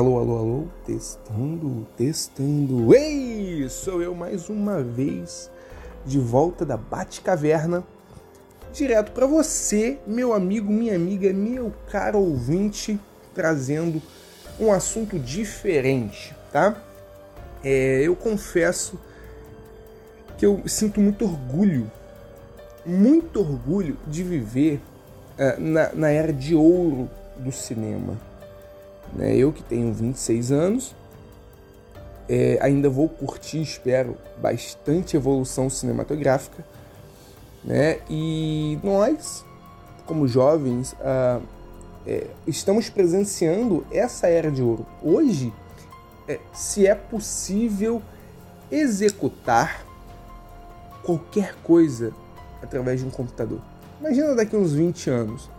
Alô, alô, alô, testando, testando. Ei, sou eu mais uma vez de volta da Bate-Caverna, direto para você, meu amigo, minha amiga, meu caro ouvinte, trazendo um assunto diferente, tá? É, eu confesso que eu sinto muito orgulho, muito orgulho de viver uh, na, na era de ouro do cinema né? Eu que tenho 26 anos, é, ainda vou curtir, espero, bastante evolução cinematográfica. Né? E nós, como jovens, ah, é, estamos presenciando essa era de ouro. Hoje, é, se é possível executar qualquer coisa através de um computador. Imagina daqui uns 20 anos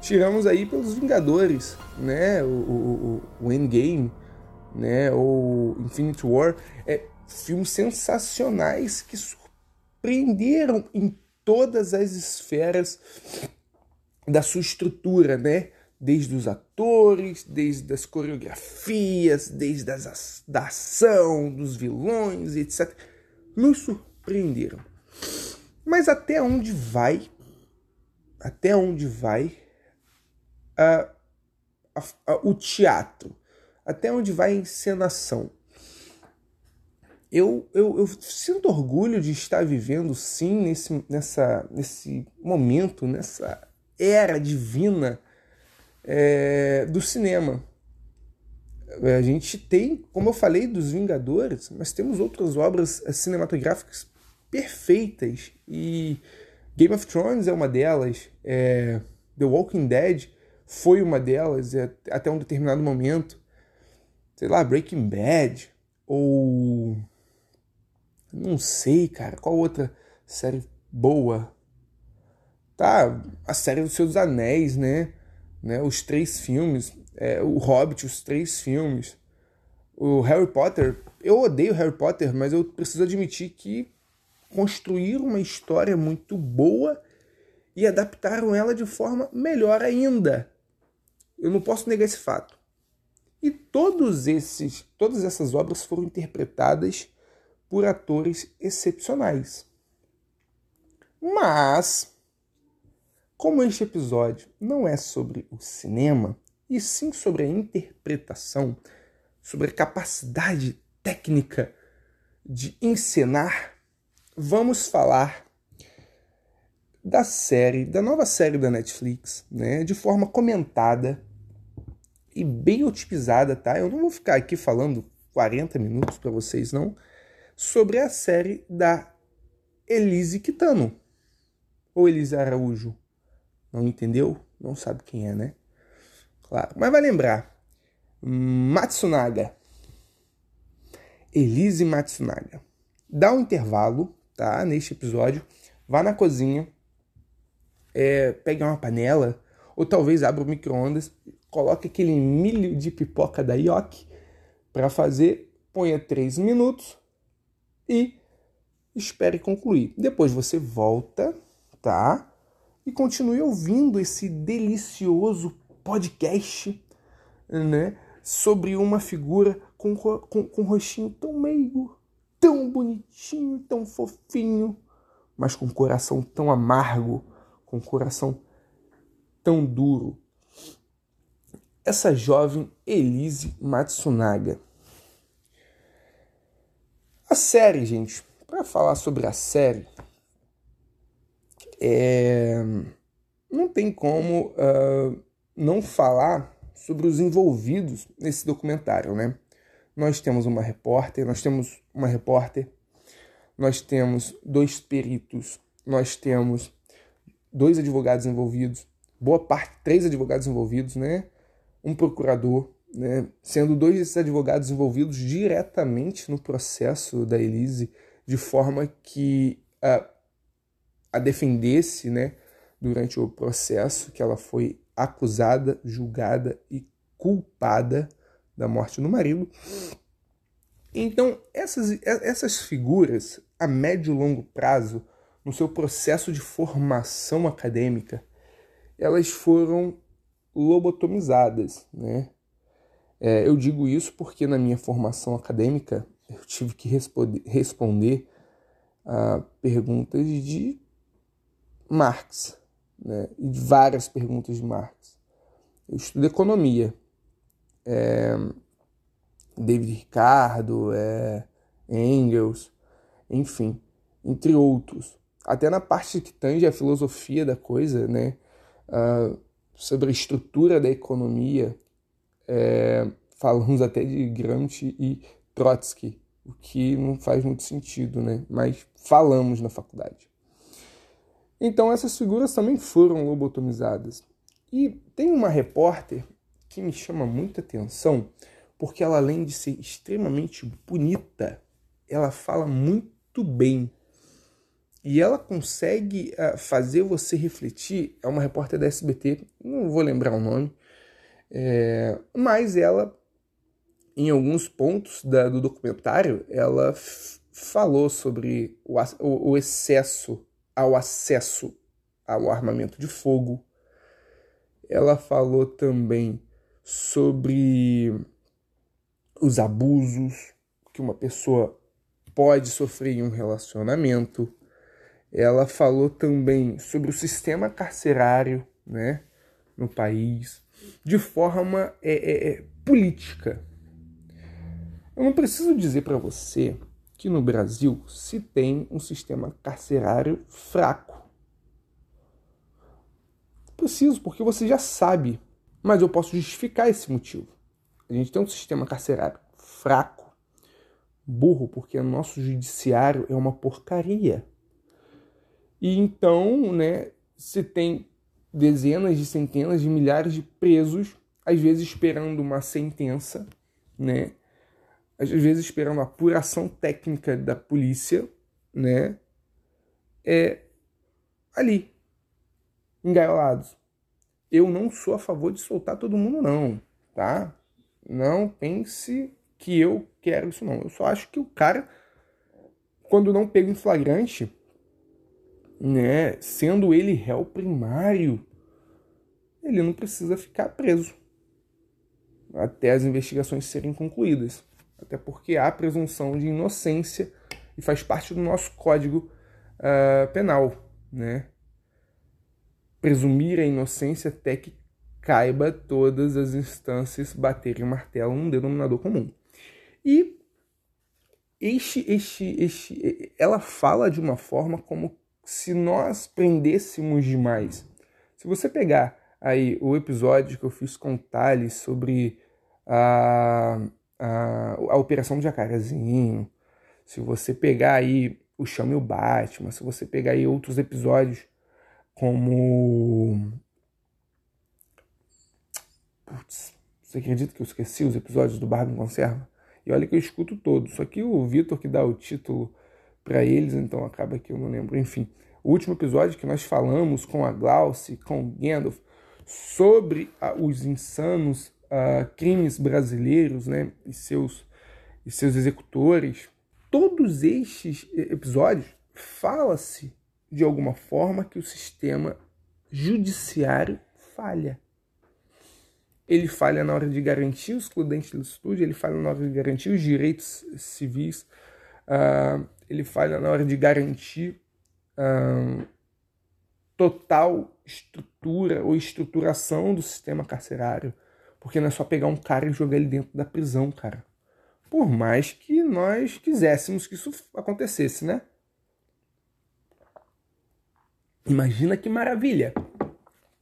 tiramos aí pelos Vingadores, né? O, o, o Endgame, né? Ou Infinity War. É, filmes sensacionais que surpreenderam em todas as esferas da sua estrutura, né? Desde os atores, desde as coreografias, desde as, da ação, dos vilões, etc. Nos surpreenderam. Mas até onde vai? Até onde vai a, a, o teatro, até onde vai a encenação. Eu, eu, eu, sinto orgulho de estar vivendo, sim, nesse, nessa, nesse momento, nessa era divina é, do cinema. A gente tem, como eu falei, dos Vingadores, mas temos outras obras cinematográficas perfeitas. E Game of Thrones é uma delas, é, The Walking Dead foi uma delas até um determinado momento. Sei lá, Breaking Bad ou não sei, cara, qual outra série boa? Tá, a série dos Seus Anéis, né? né? Os três filmes, é, o Hobbit, os três filmes, o Harry Potter. Eu odeio Harry Potter, mas eu preciso admitir que construíram uma história muito boa e adaptaram ela de forma melhor ainda. Eu não posso negar esse fato. E todos esses, todas essas obras foram interpretadas por atores excepcionais. Mas, como este episódio não é sobre o cinema, e sim sobre a interpretação, sobre a capacidade técnica de encenar, vamos falar da série, da nova série da Netflix, né, de forma comentada e bem otimizada, tá? Eu não vou ficar aqui falando 40 minutos para vocês, não, sobre a série da Elise Kitano. Ou Elise Araújo. Não entendeu? Não sabe quem é, né? Claro. Mas vai lembrar. Matsunaga. Elise Matsunaga. Dá um intervalo, tá? Neste episódio. Vá na cozinha. É, pegue uma panela. Ou talvez abra o micro-ondas coloque aquele milho de pipoca da Yoki para fazer, ponha 3 minutos e espere concluir. Depois você volta, tá? E continue ouvindo esse delicioso podcast, né? Sobre uma figura com, com, com um rostinho tão meigo, tão bonitinho, tão fofinho, mas com um coração tão amargo, com um coração tão duro essa jovem Elise Matsunaga. A série, gente, para falar sobre a série, é... não tem como uh, não falar sobre os envolvidos nesse documentário, né? Nós temos uma repórter, nós temos uma repórter, nós temos dois peritos, nós temos dois advogados envolvidos, boa parte, três advogados envolvidos, né? Um procurador, né, sendo dois desses advogados envolvidos diretamente no processo da Elise, de forma que a, a defendesse né, durante o processo, que ela foi acusada, julgada e culpada da morte do marido. Então, essas, essas figuras, a médio e longo prazo, no seu processo de formação acadêmica, elas foram lobotomizadas, né? É, eu digo isso porque na minha formação acadêmica eu tive que responder, responder a perguntas de Marx, né? e várias perguntas de Marx. Eu estudo economia. É, David Ricardo, é, Engels, enfim, entre outros. Até na parte que tange a filosofia da coisa, né? Uh, sobre a estrutura da economia, é, falamos até de Gramsci e Trotsky, o que não faz muito sentido, né? Mas falamos na faculdade. Então essas figuras também foram lobotomizadas. E tem uma repórter que me chama muita atenção, porque ela além de ser extremamente bonita, ela fala muito bem. E ela consegue uh, fazer você refletir. É uma repórter da SBT, não vou lembrar o nome, é, mas ela, em alguns pontos da, do documentário, ela falou sobre o, o, o excesso ao acesso ao armamento de fogo. Ela falou também sobre os abusos que uma pessoa pode sofrer em um relacionamento. Ela falou também sobre o sistema carcerário né, no país, de forma é, é, é política. Eu não preciso dizer para você que no Brasil se tem um sistema carcerário fraco. Preciso, porque você já sabe, mas eu posso justificar esse motivo. A gente tem um sistema carcerário fraco, burro, porque o nosso judiciário é uma porcaria. E então, né, se tem dezenas de centenas de milhares de presos, às vezes esperando uma sentença, né, às vezes esperando a apuração técnica da polícia, né? É ali, engaiolados. Eu não sou a favor de soltar todo mundo, não, tá? Não pense que eu quero isso, não. Eu só acho que o cara, quando não pega em flagrante, né, sendo ele réu primário, ele não precisa ficar preso até as investigações serem concluídas até porque há presunção de inocência e faz parte do nosso código uh, penal, né? Presumir a inocência até que caiba todas as instâncias baterem o martelo num denominador comum. E este, este, este, ela fala de uma forma como se nós prendêssemos demais. Se você pegar aí o episódio que eu fiz com o Thales sobre a a, a Operação Jacarezinho, se você pegar aí o Chame o Batman, se você pegar aí outros episódios como. Putz, você acredita que eu esqueci os episódios do Barba em Conserva? E olha que eu escuto todos, só que o Vitor que dá o título para eles, então acaba que eu não lembro. Enfim, o último episódio que nós falamos com a Glauce, com o Gandalf, sobre os insanos uh, crimes brasileiros né, e, seus, e seus executores, todos estes episódios fala-se de alguma forma que o sistema judiciário falha. Ele falha na hora de garantir o excludente do estúdio, ele falha na hora de garantir os direitos civis, uh, ele falha na hora de garantir uh, total estrutura ou estruturação do sistema carcerário. Porque não é só pegar um cara e jogar ele dentro da prisão, cara. Por mais que nós quiséssemos que isso acontecesse, né? Imagina que maravilha!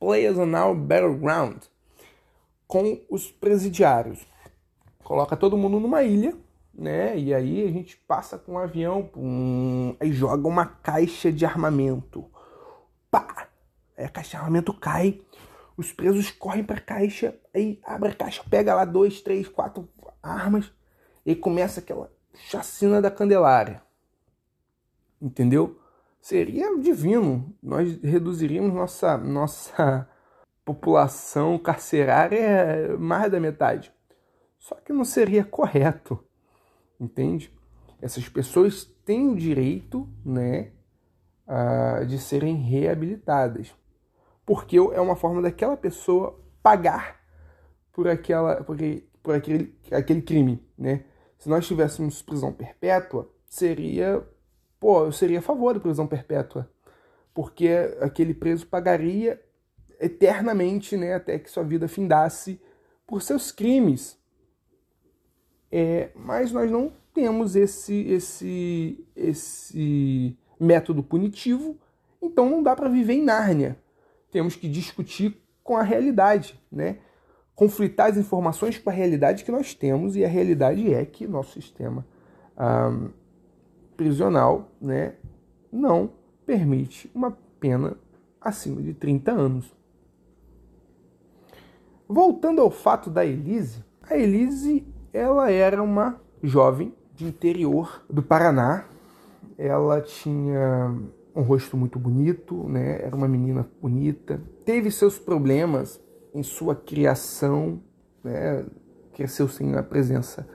Players on our battleground com os presidiários. Coloca todo mundo numa ilha, né? E aí a gente passa com um avião, pum, aí joga uma caixa de armamento. Pá! Aí a caixa de armamento cai os presos correm para a caixa, aí abre a caixa, pega lá dois, três, quatro armas e começa aquela chacina da Candelária. Entendeu? Seria divino. Nós reduziríamos nossa, nossa população carcerária mais da metade. Só que não seria correto. Entende? Essas pessoas têm o direito né, de serem reabilitadas porque é uma forma daquela pessoa pagar por aquela por, por aquele, aquele crime, né? Se nós tivéssemos prisão perpétua, seria, pô, eu seria a favor da prisão perpétua, porque aquele preso pagaria eternamente, né, até que sua vida findasse por seus crimes. É, mas nós não temos esse, esse, esse método punitivo, então não dá para viver em Nárnia. Temos que discutir com a realidade, né? conflitar as informações com a realidade que nós temos, e a realidade é que nosso sistema ah, prisional né, não permite uma pena acima de 30 anos. Voltando ao fato da Elise, a Elise ela era uma jovem de interior do Paraná. Ela tinha um rosto muito bonito, né? Era uma menina bonita. Teve seus problemas em sua criação, né? Cresceu sem a presença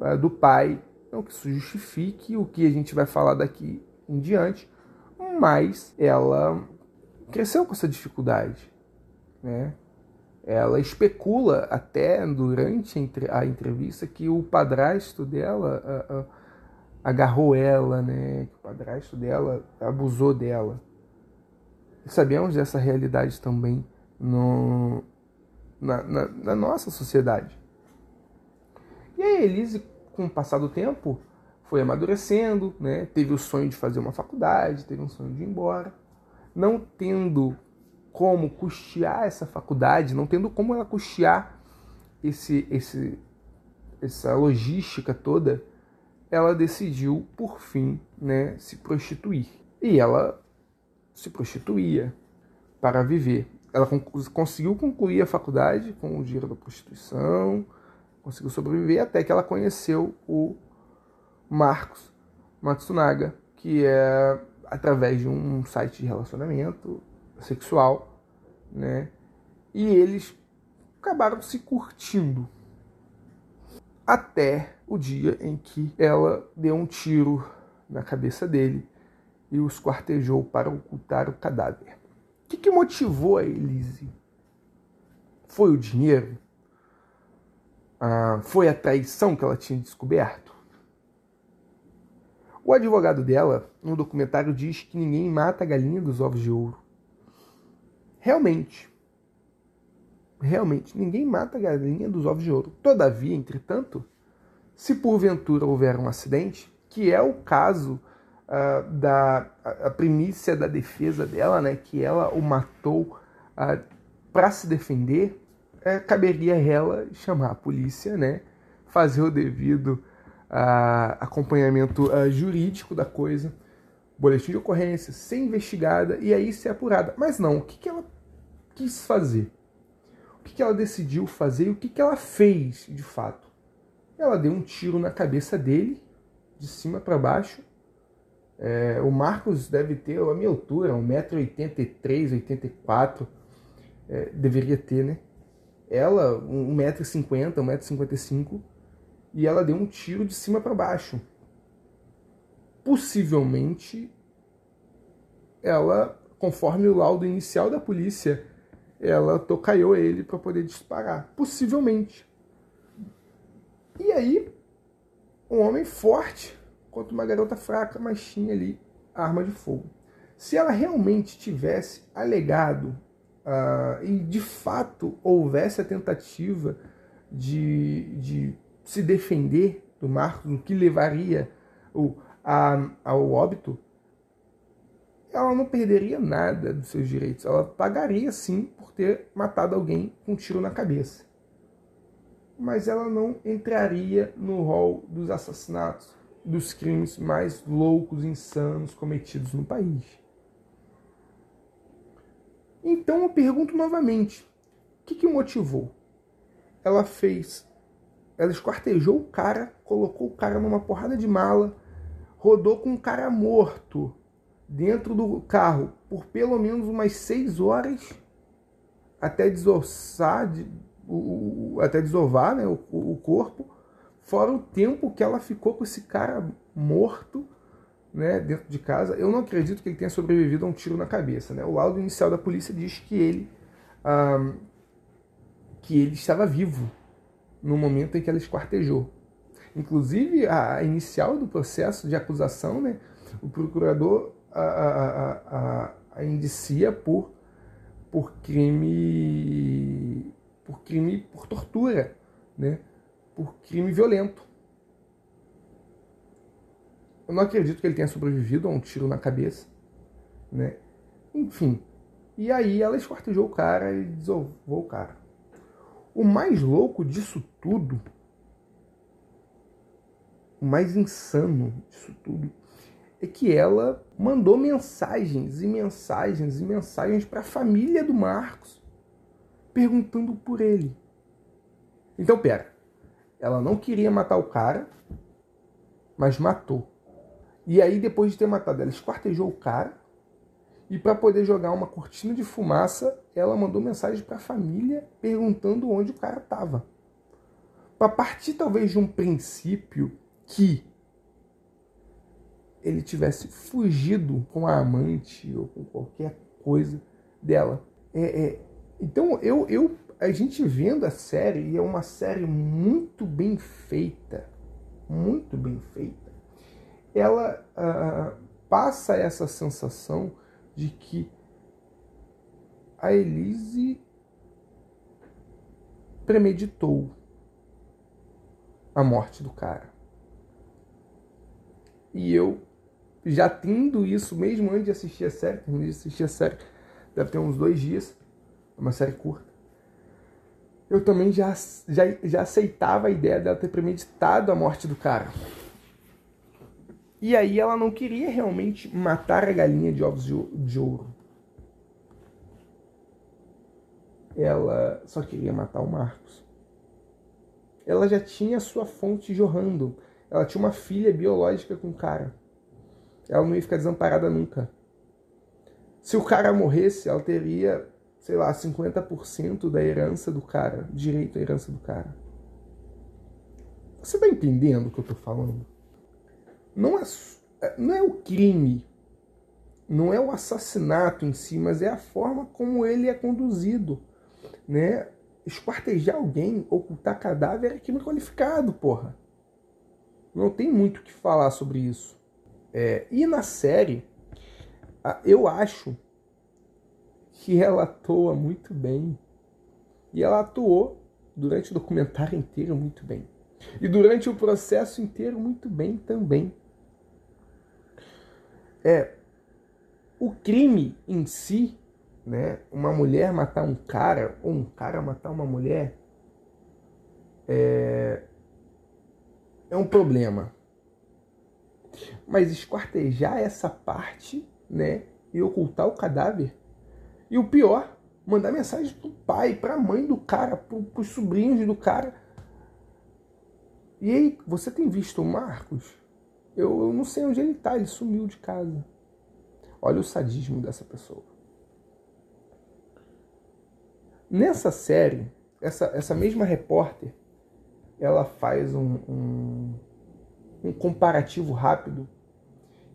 uh, do pai. Não que isso justifique o que a gente vai falar daqui em diante, mas ela cresceu com essa dificuldade, né? Ela especula até durante a entrevista que o padrasto dela uh, uh, agarrou ela, né? Que o padrasto dela abusou dela. E sabemos dessa realidade também no, na, na, na, nossa sociedade. E a Elise, com o passar do tempo, foi amadurecendo, né? Teve o sonho de fazer uma faculdade, teve um sonho de ir embora, não tendo como custear essa faculdade, não tendo como ela custear esse, esse, essa logística toda, ela decidiu, por fim, né, se prostituir. E ela se prostituía para viver. Ela conseguiu concluir a faculdade com o dinheiro da prostituição, conseguiu sobreviver até que ela conheceu o Marcos Matsunaga, que é através de um site de relacionamento sexual, né? E eles acabaram se curtindo até o dia em que ela deu um tiro na cabeça dele e os quartejou para ocultar o cadáver. O que, que motivou a Elise? Foi o dinheiro? Ah, foi a traição que ela tinha descoberto? O advogado dela, no documentário, diz que ninguém mata a galinha dos ovos de ouro. Realmente, realmente, ninguém mata a galinha dos ovos de ouro. Todavia, entretanto, se porventura houver um acidente, que é o caso uh, da a primícia da defesa dela, né, que ela o matou uh, para se defender, uh, caberia ela chamar a polícia, né, fazer o devido ah, acompanhamento jurídico da coisa boletim de ocorrência, ser investigada e aí ser apurada. Mas não, o que, que ela quis fazer? O que, que ela decidiu fazer e o que, que ela fez de fato? Ela deu um tiro na cabeça dele, de cima para baixo. É, o Marcos deve ter a minha altura, 1,83m, 84 é, deveria ter, né? Ela, 1,50m, 1,55m, e ela deu um tiro de cima para baixo possivelmente ela, conforme o laudo inicial da polícia, ela tocaiou ele para poder disparar. Possivelmente. E aí, um homem forte contra uma garota fraca, mas tinha ali arma de fogo. Se ela realmente tivesse alegado uh, e de fato houvesse a tentativa de, de se defender do Marcos, o que levaria o a, ao óbito, ela não perderia nada dos seus direitos. Ela pagaria sim por ter matado alguém com um tiro na cabeça. Mas ela não entraria no rol dos assassinatos, dos crimes mais loucos, insanos cometidos no país. Então eu pergunto novamente: o que, que motivou? Ela fez. Ela esquartejou o cara, colocou o cara numa porrada de mala, rodou com um cara morto dentro do carro por pelo menos umas seis horas até desossar, de, o, o, até desovar né, o, o, corpo, fora o tempo que ela ficou com esse cara morto né, dentro de casa. Eu não acredito que ele tenha sobrevivido a um tiro na cabeça. Né? O laudo inicial da polícia diz que ele, ah, que ele estava vivo. no momento em que ela esquartejou. Inclusive, a inicial do processo de acusação, né, o procurador a, a, a, a indicia por, por crime por crime por tortura, né, por crime violento. Eu não acredito que ele tenha sobrevivido a um tiro na cabeça, né? Enfim. E aí ela esquartejou o cara e desovou o cara. O mais louco disso tudo, o mais insano disso tudo, é que ela mandou mensagens e mensagens e mensagens para a família do Marcos perguntando por ele. Então, pera. Ela não queria matar o cara, mas matou. E aí, depois de ter matado ela, esquartejou o cara. E para poder jogar uma cortina de fumaça, ela mandou mensagem para a família perguntando onde o cara estava. Para partir talvez de um princípio que ele tivesse fugido com a amante ou com qualquer coisa dela. É, é, então eu, eu a gente vendo a série e é uma série muito bem feita, muito bem feita. Ela uh, passa essa sensação de que a Elise premeditou a morte do cara. E eu já tendo isso, mesmo antes de assistir a série, terminei de assistir a série, deve ter uns dois dias, é uma série curta, eu também já, já, já aceitava a ideia dela ter premeditado a morte do cara. E aí ela não queria realmente matar a galinha de ovos de ouro. Ela só queria matar o Marcos. Ela já tinha sua fonte jorrando. Ela tinha uma filha biológica com o cara. Ela não ia ficar desamparada nunca. Se o cara morresse, ela teria, sei lá, 50% da herança do cara, direito à herança do cara. Você tá entendendo o que eu tô falando? não é, não é o crime, não é o assassinato em si, mas é a forma como ele é conduzido. Né? Esquartejar alguém, ocultar cadáver é crime qualificado, porra. Não tem muito o que falar sobre isso. É, e na série, eu acho que ela atua muito bem. E ela atuou durante o documentário inteiro muito bem. E durante o processo inteiro muito bem também é o crime em si, né? Uma mulher matar um cara ou um cara matar uma mulher é, é um problema. Mas esquartejar essa parte, né? E ocultar o cadáver. E o pior, mandar mensagem pro pai, pra mãe do cara, pro, pros sobrinhos do cara. E aí, você tem visto o Marcos? Eu, eu não sei onde ele está, ele sumiu de casa. Olha o sadismo dessa pessoa. Nessa série, essa, essa mesma repórter, ela faz um, um, um comparativo rápido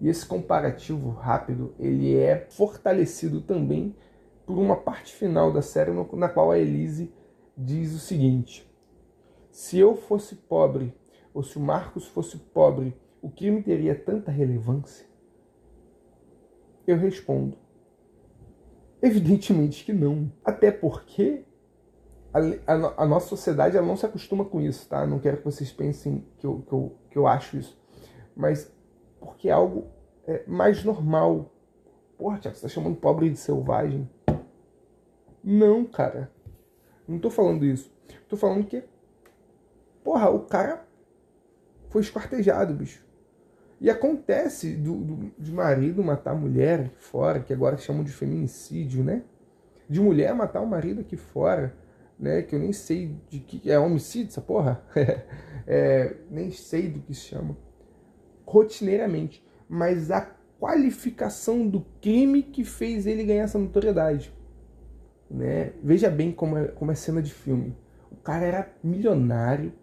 e esse comparativo rápido ele é fortalecido também por uma parte final da série na qual a Elise diz o seguinte: se eu fosse pobre ou se o Marcos fosse pobre o crime teria tanta relevância? Eu respondo: evidentemente que não. Até porque a, a, a nossa sociedade ela não se acostuma com isso, tá? Não quero que vocês pensem que eu, que eu, que eu acho isso. Mas porque é algo é, mais normal. Porra, Tiago, você tá chamando pobre de selvagem? Não, cara. Não tô falando isso. Tô falando que. Porra, o cara foi esquartejado, bicho. E acontece do, do, de marido matar mulher aqui fora, que agora chamam de feminicídio, né? De mulher matar o marido aqui fora, né? Que eu nem sei de que. É homicídio essa porra? é, nem sei do que se chama. Rotineiramente. Mas a qualificação do crime que fez ele ganhar essa notoriedade. Né? Veja bem como é, como é cena de filme. O cara era milionário,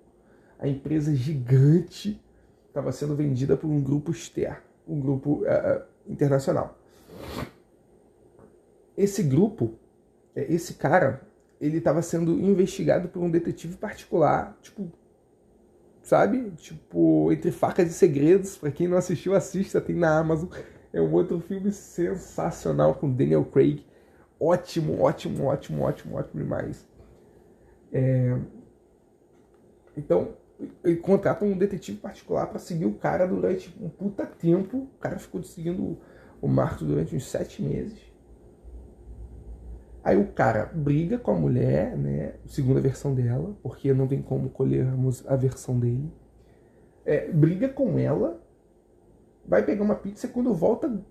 a empresa gigante estava sendo vendida por um grupo externo, um grupo uh, internacional. Esse grupo, esse cara, ele estava sendo investigado por um detetive particular, tipo, sabe? Tipo, Entre Facas e Segredos, para quem não assistiu, assista, tem na Amazon. É um outro filme sensacional com Daniel Craig. Ótimo, ótimo, ótimo, ótimo, ótimo demais. É... Então, ele contrata um detetive particular para seguir o cara durante um puta tempo. O cara ficou seguindo o Marcos durante uns sete meses. Aí o cara briga com a mulher, né? Segunda versão dela, porque não tem como colhermos a versão dele. É, briga com ela, vai pegar uma pizza e quando volta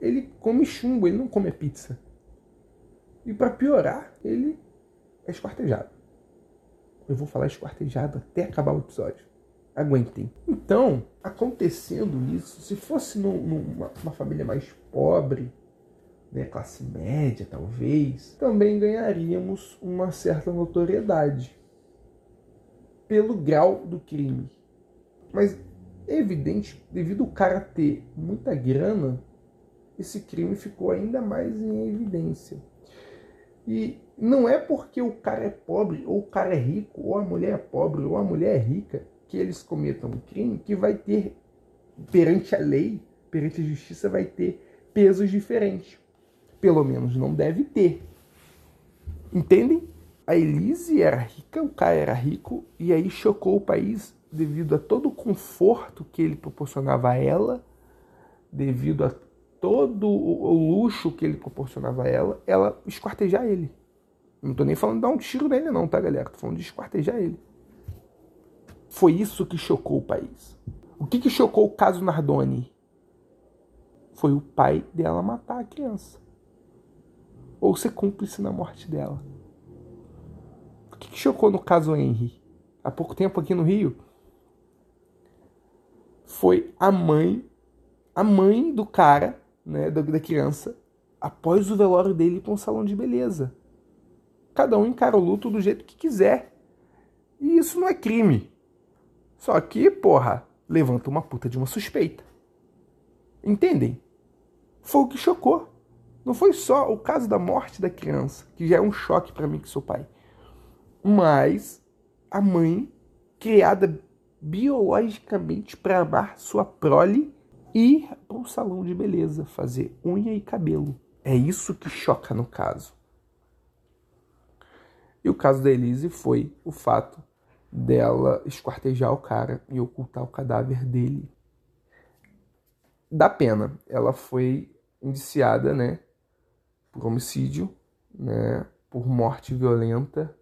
ele come chumbo, ele não come a pizza. E para piorar, ele é esquartejado. Eu vou falar esquartejado até acabar o episódio. Aguentem. Então, acontecendo isso, se fosse numa família mais pobre, né, classe média talvez, também ganharíamos uma certa notoriedade pelo grau do crime. Mas é evidente, devido ao cara ter muita grana, esse crime ficou ainda mais em evidência. E não é porque o cara é pobre, ou o cara é rico, ou a mulher é pobre, ou a mulher é rica, que eles cometam um crime que vai ter, perante a lei, perante a justiça, vai ter pesos diferentes. Pelo menos não deve ter. Entendem? A Elise era rica, o cara era rico, e aí chocou o país devido a todo o conforto que ele proporcionava a ela, devido a todo o luxo que ele proporcionava a ela, ela esquartejar ele. Não tô nem falando de dar um tiro nele, não, tá, galera? Tô falando de esquartejar ele. Foi isso que chocou o país. O que, que chocou o caso Nardoni? Foi o pai dela matar a criança. Ou ser cúmplice na morte dela. O que, que chocou no caso Henry? Há pouco tempo aqui no Rio, foi a mãe, a mãe do cara né, da, da criança após o velório dele para um salão de beleza. Cada um encara o luto do jeito que quiser. E isso não é crime. Só que, porra, levanta uma puta de uma suspeita. Entendem? Foi o que chocou. Não foi só o caso da morte da criança, que já é um choque para mim que sou pai, mas a mãe criada biologicamente para amar sua prole ir para um salão de beleza fazer unha e cabelo. É isso que choca no caso. E o caso da Elise foi o fato dela esquartejar o cara e ocultar o cadáver dele. Da pena, ela foi indiciada, né, por homicídio, né, por morte violenta,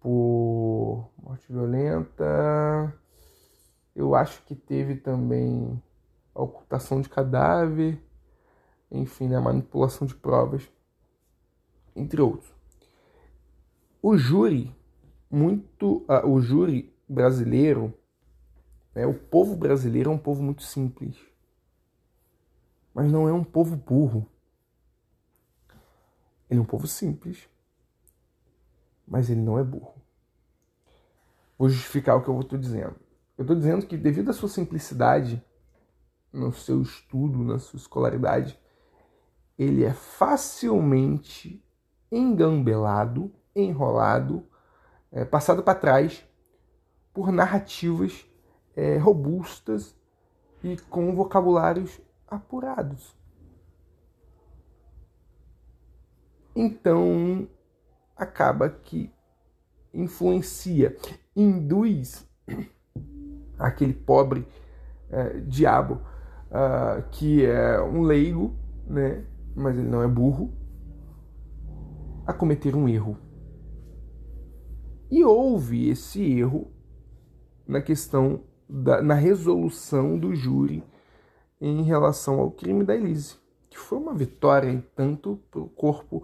por morte violenta. Eu acho que teve também a ocultação de cadáver, enfim, né, a manipulação de provas, entre outros. O júri, muito, uh, o júri brasileiro, né, o povo brasileiro é um povo muito simples, mas não é um povo burro. Ele é um povo simples, mas ele não é burro. Vou justificar o que eu estou dizendo. Eu estou dizendo que, devido à sua simplicidade, no seu estudo, na sua escolaridade, ele é facilmente engambelado, enrolado, é, passado para trás por narrativas é, robustas e com vocabulários apurados. Então, acaba que influencia, induz aquele pobre é, diabo uh, que é um leigo, né, mas ele não é burro, a cometer um erro. E houve esse erro na questão da, na resolução do júri em relação ao crime da Elise, que foi uma vitória tanto para o corpo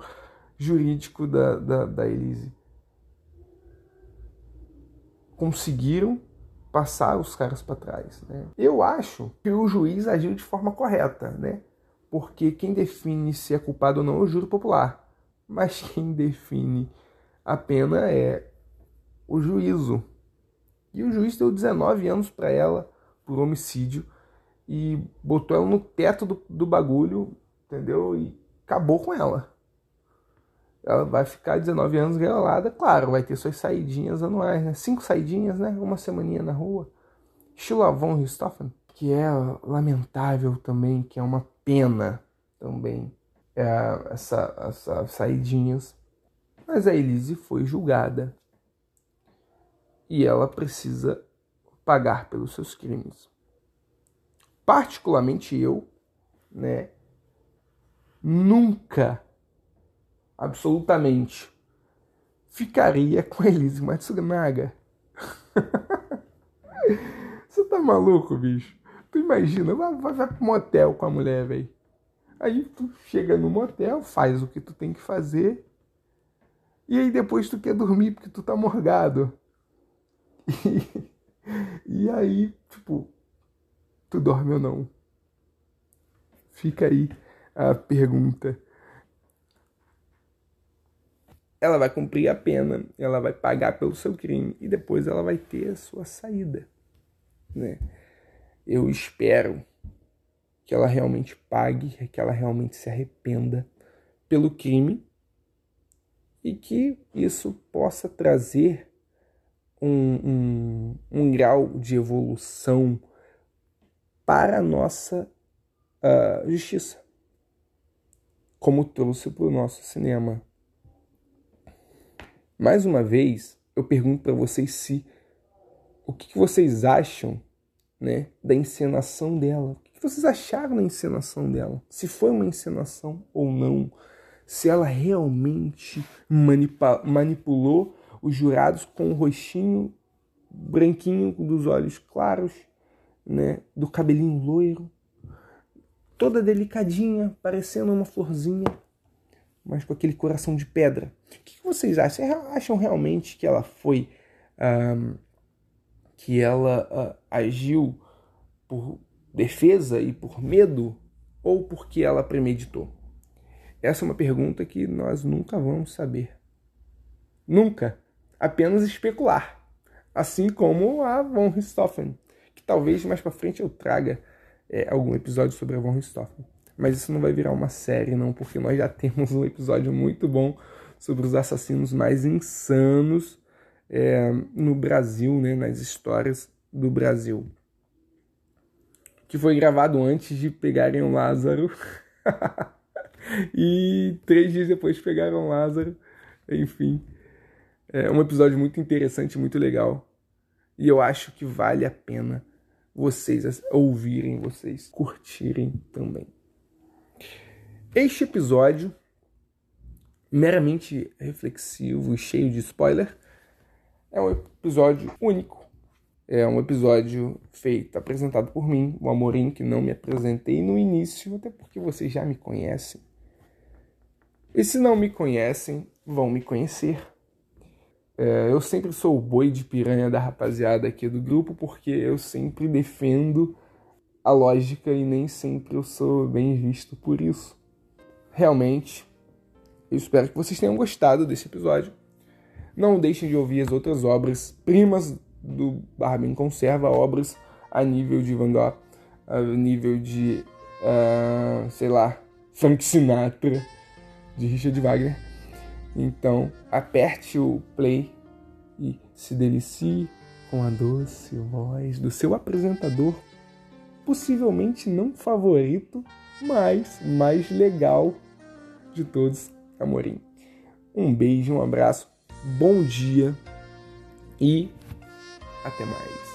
jurídico da, da, da Elise. Conseguiram passar os caras para trás. Né? Eu acho que o juiz agiu de forma correta, né? porque quem define se é culpado ou não é o júri popular, mas quem define a pena é o juízo. E o juiz deu 19 anos para ela por homicídio e botou ela no teto do, do bagulho, entendeu? E acabou com ela. ela vai ficar 19 anos grilada, claro, vai ter suas saidinhas anuais, né? Cinco saidinhas, né? Uma semaninha na rua. Estilo Avon Richthofen, que é lamentável também, que é uma pena também é, essa, essa saidinhas. Mas a Elise foi julgada e ela precisa pagar pelos seus crimes. Particularmente eu, né, nunca, absolutamente, ficaria com a Elise Matsunaga. Você tá maluco, bicho? Tu imagina, vai, vai, vai pro motel com a mulher, velho. Aí tu chega no motel, faz o que tu tem que fazer. E aí depois tu quer dormir porque tu tá morgado. E, e aí, tipo, tu dorme ou não? Fica aí a pergunta. Ela vai cumprir a pena, ela vai pagar pelo seu crime e depois ela vai ter a sua saída, né? Eu espero que ela realmente pague, que ela realmente se arrependa pelo crime e que isso possa trazer um, um, um grau de evolução para a nossa uh, justiça como trouxe para o nosso cinema. Mais uma vez, eu pergunto para vocês se o que, vocês acham né, da encenação dela. O que vocês acharam da encenação dela? Se foi uma encenação ou não? Se ela realmente manipulou os jurados com o rostinho branquinho, dos olhos claros, né, do cabelinho loiro, toda delicadinha, parecendo uma florzinha, mas com aquele coração de pedra. O que vocês acham? Vocês acham realmente que ela foi. Um, que ela uh, agiu por defesa e por medo ou porque ela premeditou? Essa é uma pergunta que nós nunca vamos saber. Nunca. Apenas especular. Assim como a von Richthofen, que talvez mais para frente eu traga é, algum episódio sobre a Von Richthofen. Mas isso não vai virar uma série, não, porque nós já temos um episódio muito bom sobre os assassinos mais insanos é, no Brasil, né, nas histórias do Brasil. Que foi gravado antes de pegarem o Lázaro. e três dias depois pegaram o Lázaro. Enfim, é um episódio muito interessante, muito legal. E eu acho que vale a pena vocês ouvirem, vocês curtirem também. Este episódio, meramente reflexivo e cheio de spoiler, é um episódio único. É um episódio feito, apresentado por mim, o Amorim, que não me apresentei no início, até porque vocês já me conhecem. E se não me conhecem, vão me conhecer é, eu sempre sou o boi de piranha da rapaziada aqui do grupo, porque eu sempre defendo a lógica e nem sempre eu sou bem visto por isso. Realmente, eu espero que vocês tenham gostado desse episódio. Não deixem de ouvir as outras obras primas do Barbin Conserva, obras a nível de Van Gogh, a nível de, uh, sei lá, Frank Sinatra, de Richard Wagner. Então, aperte o play e se delicie com a doce voz do seu apresentador, possivelmente não favorito, mas mais legal de todos, Amorim. Um beijo, um abraço, bom dia e até mais.